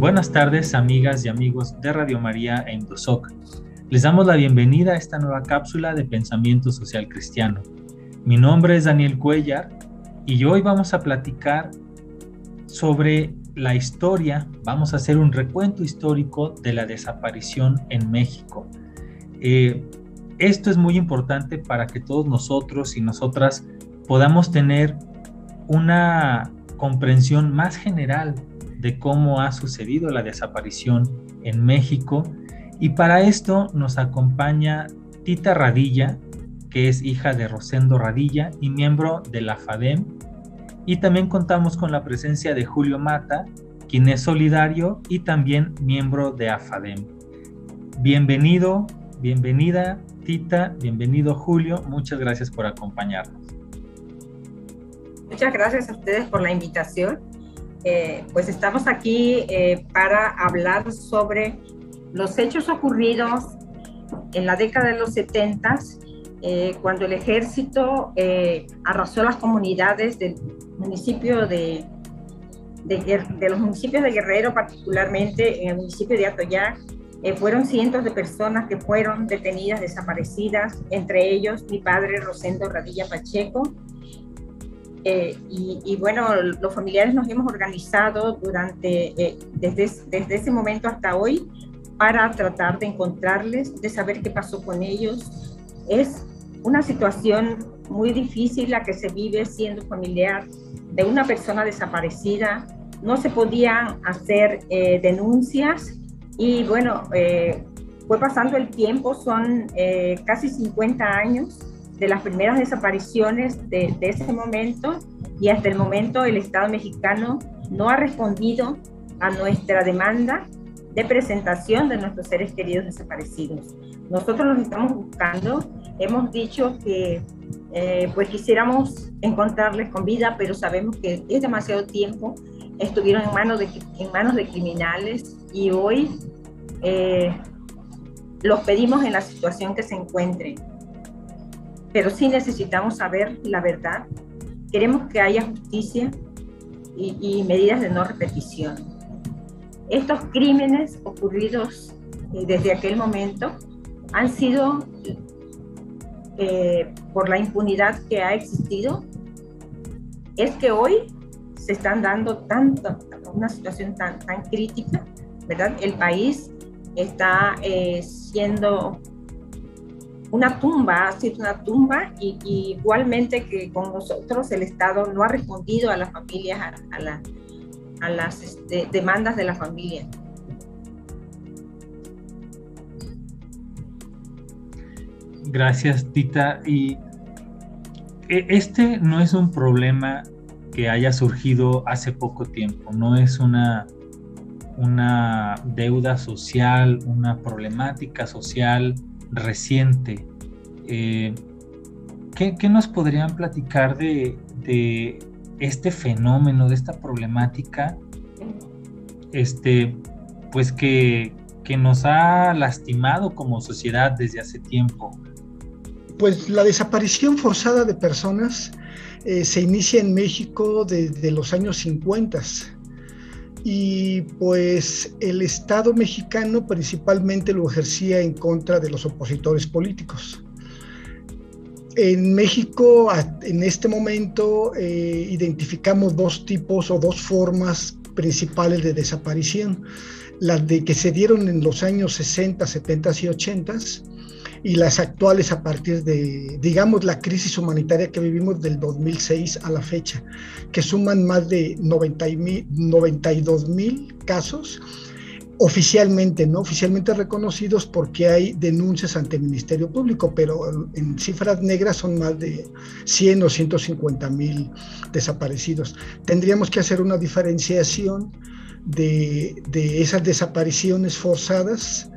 Buenas tardes, amigas y amigos de Radio María e Indosoc. Les damos la bienvenida a esta nueva cápsula de pensamiento social cristiano. Mi nombre es Daniel Cuellar y hoy vamos a platicar sobre la historia, vamos a hacer un recuento histórico de la desaparición en México. Eh, esto es muy importante para que todos nosotros y nosotras podamos tener una comprensión más general de cómo ha sucedido la desaparición en México. Y para esto nos acompaña Tita Radilla, que es hija de Rosendo Radilla y miembro de la FADEM. Y también contamos con la presencia de Julio Mata, quien es solidario y también miembro de AFADEM. Bienvenido, bienvenida Tita, bienvenido Julio, muchas gracias por acompañarnos. Muchas gracias a ustedes por la invitación eh, pues estamos aquí eh, para hablar sobre los hechos ocurridos en la década de los 70, eh, cuando el ejército arrasó las comunidades del municipio de, de, los municipios de Guerrero, particularmente en el municipio de Atoyac. fueron cientos de personas que fueron detenidas, desaparecidas, entre ellos mi padre Rosendo Radilla Pacheco, eh, y, bueno, los familiares nos hemos organizado durante, eh, desde, desde ese momento hasta hoy para tratar de encontrarles, de saber qué pasó con ellos. Es una situación muy difícil la que se vive siendo familiar de una persona desaparecida. No se podían hacer eh, denuncias y bueno, fue pasando el tiempo, son casi 50 años de las primeras desapariciones de, ese momento y hasta el momento el Estado mexicano no ha respondido a nuestra demanda de presentación de nuestros seres queridos desaparecidos. Nosotros los estamos buscando, hemos dicho que eh, pues quisiéramos encontrarles con vida, pero sabemos que es demasiado tiempo, estuvieron en manos de, en manos de criminales y hoy eh, los pedimos en la situación que se encuentren pero sí necesitamos saber la verdad. Queremos que haya justicia y, medidas de no repetición. Estos crímenes ocurridos eh, desde aquel momento han sido eh, por la impunidad que ha existido, es que hoy se están dando tanto, una situación tan, tan crítica, ¿verdad? El país está eh, siendo una tumba, ha sido una tumba y, igualmente que con nosotros el Estado no ha respondido a las familias, a, a las este, demandas de la familia. Gracias, Tita. Y e, este no es un problema que haya surgido hace poco tiempo, no es una, una deuda social, una problemática social reciente. Eh, ¿qué, nos podrían platicar de, este fenómeno, de esta problemática, este, pues que, nos ha lastimado como sociedad desde hace tiempo? Pues la desaparición forzada de personas eh, se inicia en México desde los años 50 y pues el Estado mexicano principalmente lo ejercía en contra de los opositores políticos. En México, en este momento, eh, identificamos dos tipos o dos formas principales de desaparición. Las de que se dieron en los años 60, 70 y 80 y las actuales a partir de, digamos, la crisis humanitaria que vivimos del 2006 a la fecha, que suman más de 90 92 mil casos oficialmente, ¿no? Oficialmente reconocidos porque hay denuncias ante el Ministerio Público, pero en cifras negras son más de 100 o 150 mil desaparecidos. Tendríamos que hacer una diferenciación de, de esas desapariciones forzadas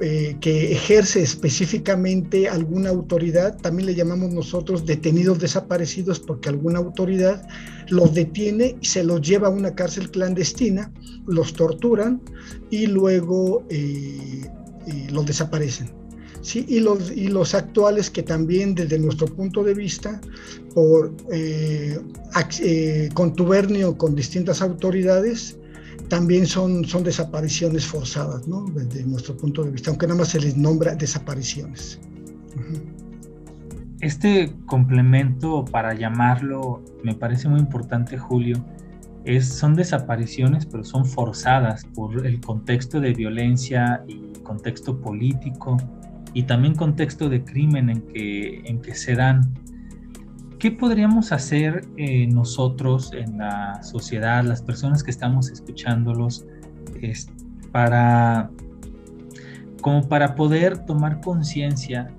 eh, que ejerce específicamente alguna autoridad, también le llamamos nosotros detenidos desaparecidos porque alguna autoridad los detiene y se los lleva a una cárcel clandestina, los torturan y luego eh, los desaparecen. ¿sí? Y, los, y los actuales que también desde nuestro punto de vista, por eh, contubernio con distintas autoridades, también son, son desapariciones forzadas, ¿no? Desde nuestro punto de vista, aunque nada más se les nombra desapariciones. Este complemento, para llamarlo, me parece muy importante, Julio, es, son desapariciones, pero son forzadas por el contexto de violencia y contexto político y también contexto de crimen en que, en que se dan. ¿Qué podríamos hacer eh, nosotros en la sociedad, las personas que estamos escuchándolos, para, como para poder tomar conciencia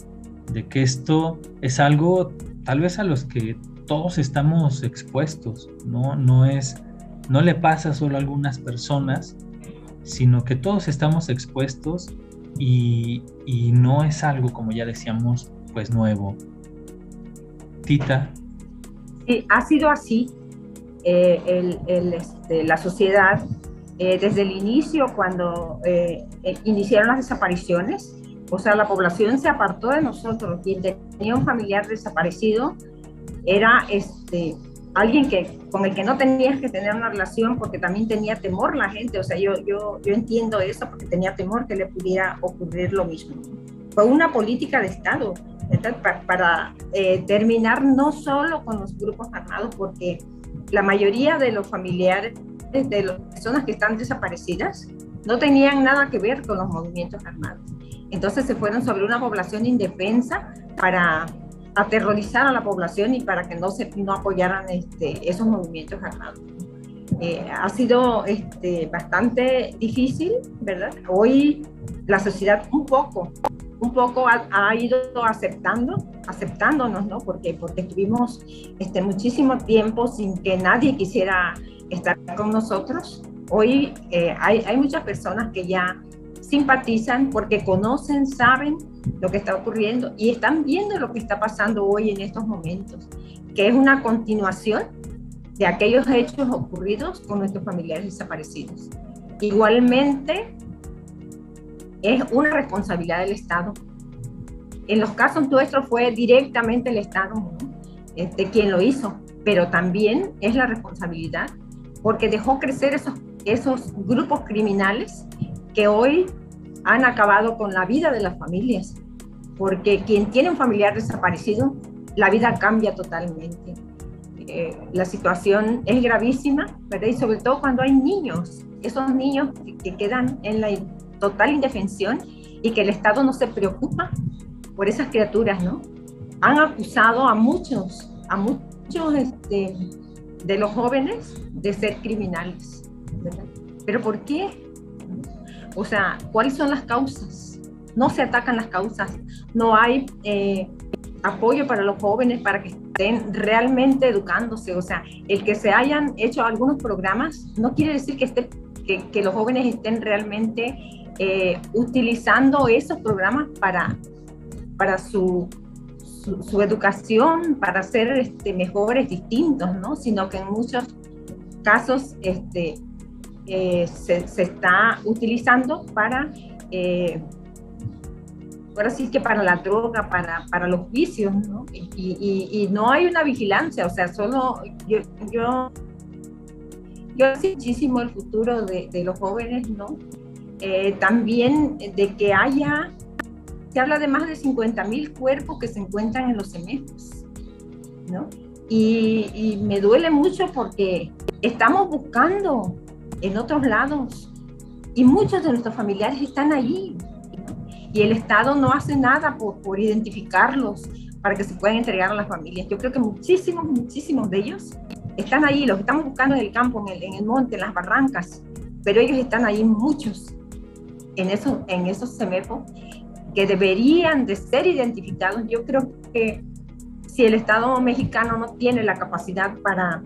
de que esto es algo tal vez a los que todos estamos expuestos, ¿no? No es, no le pasa solo a algunas personas, sino que todos estamos expuestos y, y no es algo, como ya decíamos, pues nuevo. Tita. Sí, ha sido así. Eh, el, el, este, la sociedad, eh, desde el inicio, cuando eh, iniciaron las desapariciones, o sea, la población se apartó de nosotros. Quien tenía un familiar desaparecido era este, alguien que, con el que no tenías que tener una relación porque también tenía temor la gente. O sea, yo, yo, yo entiendo eso porque tenía temor que le pudiera ocurrir lo mismo. Fue una política de Estado para, eh, terminar no solo con los grupos armados, porque la mayoría de los familiares de las personas que están desaparecidas no tenían nada que ver con los movimientos armados. Entonces se fueron sobre una población indefensa para aterrorizar a la población y para que no, se, no apoyaran este, esos movimientos armados. Eh, ha sido este, bastante difícil, ¿verdad? Hoy la sociedad un poco un poco ha, ido aceptando, aceptándonos, ¿no? Porque, porque estuvimos este, muchísimo tiempo sin que nadie quisiera estar con nosotros. Hoy eh, hay, hay muchas personas que ya simpatizan porque conocen, saben lo que está ocurriendo y están viendo lo que está pasando hoy en estos momentos, que es una continuación de aquellos hechos ocurridos con nuestros familiares desaparecidos. Igualmente, es una responsabilidad del Estado. En los casos nuestros fue directamente el Estado este, quien lo hizo, pero también es la responsabilidad porque dejó crecer esos, esos grupos criminales que hoy han acabado con la vida de las familias, porque quien tiene un familiar desaparecido, la vida cambia totalmente. Eh, la situación es gravísima, ¿verdad? Y sobre todo cuando hay niños, esos niños que quedan en la total indefensión y que el Estado no se preocupa por esas criaturas, ¿no? Han acusado a muchos, a muchos este, de los jóvenes de ser criminales, ¿verdad? ¿Pero por qué? O sea, ¿cuáles son las causas? No se atacan las causas, no hay eh, apoyo para los jóvenes para que estén realmente educándose. O sea, el que se hayan hecho algunos programas no quiere decir que, los jóvenes estén realmente eh, utilizando esos programas para, para su, su, educación, para ser este, mejores, distintos, ¿no? Sino que en muchos casos este, eh, se, está utilizando para, eh, ahora sí que para la droga, para, para los vicios, ¿no? Y, y, y, no hay una vigilancia, o sea, solo yo, yo, yo muchísimo el futuro de, de los jóvenes, ¿no? Eh, también de que haya, se habla de más de 50 mil cuerpos que se encuentran en los semejos, ¿no? Y, me duele mucho porque estamos buscando en otros lados y muchos de nuestros familiares están allí y el Estado no hace nada por, por identificarlos para que se puedan entregar a las familias. Yo creo que muchísimos, muchísimos de ellos están ahí, los estamos buscando en el campo, en el, en el monte, en las barrancas, pero ellos están ahí muchos en, eso, en esos CEMEFO que deberían de ser identificados. Yo creo que si el Estado mexicano no tiene la capacidad para,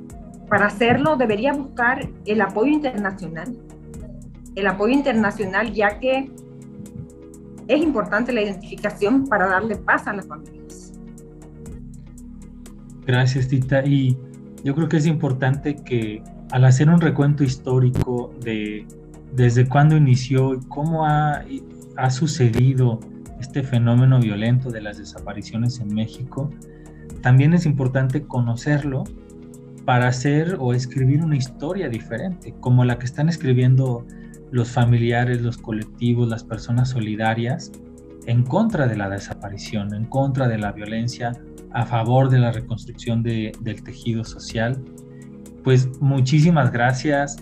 para hacerlo, debería buscar el apoyo internacional. El apoyo internacional, ya que es importante la identificación para darle paz a las familias. Gracias, Tita. Y yo creo que es importante que al hacer un recuento histórico de desde cuándo inició y cómo ha, sucedido este fenómeno violento de las desapariciones en México, también es importante conocerlo para hacer o escribir una historia diferente, como la que están escribiendo los familiares, los colectivos, las personas solidarias en contra de la desaparición, en contra de la violencia, a favor de la reconstrucción del tejido social. Pues muchísimas gracias,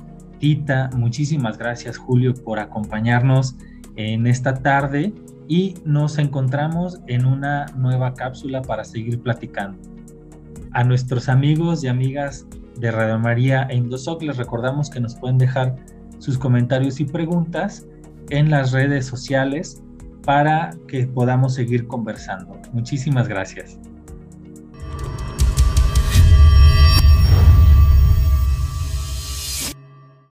Muchísimas gracias, Julio, por acompañarnos en esta tarde y nos encontramos en una nueva cápsula para seguir platicando. A nuestros amigos y amigas de Radio María e Indosoc les recordamos que nos pueden dejar sus comentarios y preguntas en las redes sociales para que podamos seguir conversando. Muchísimas gracias.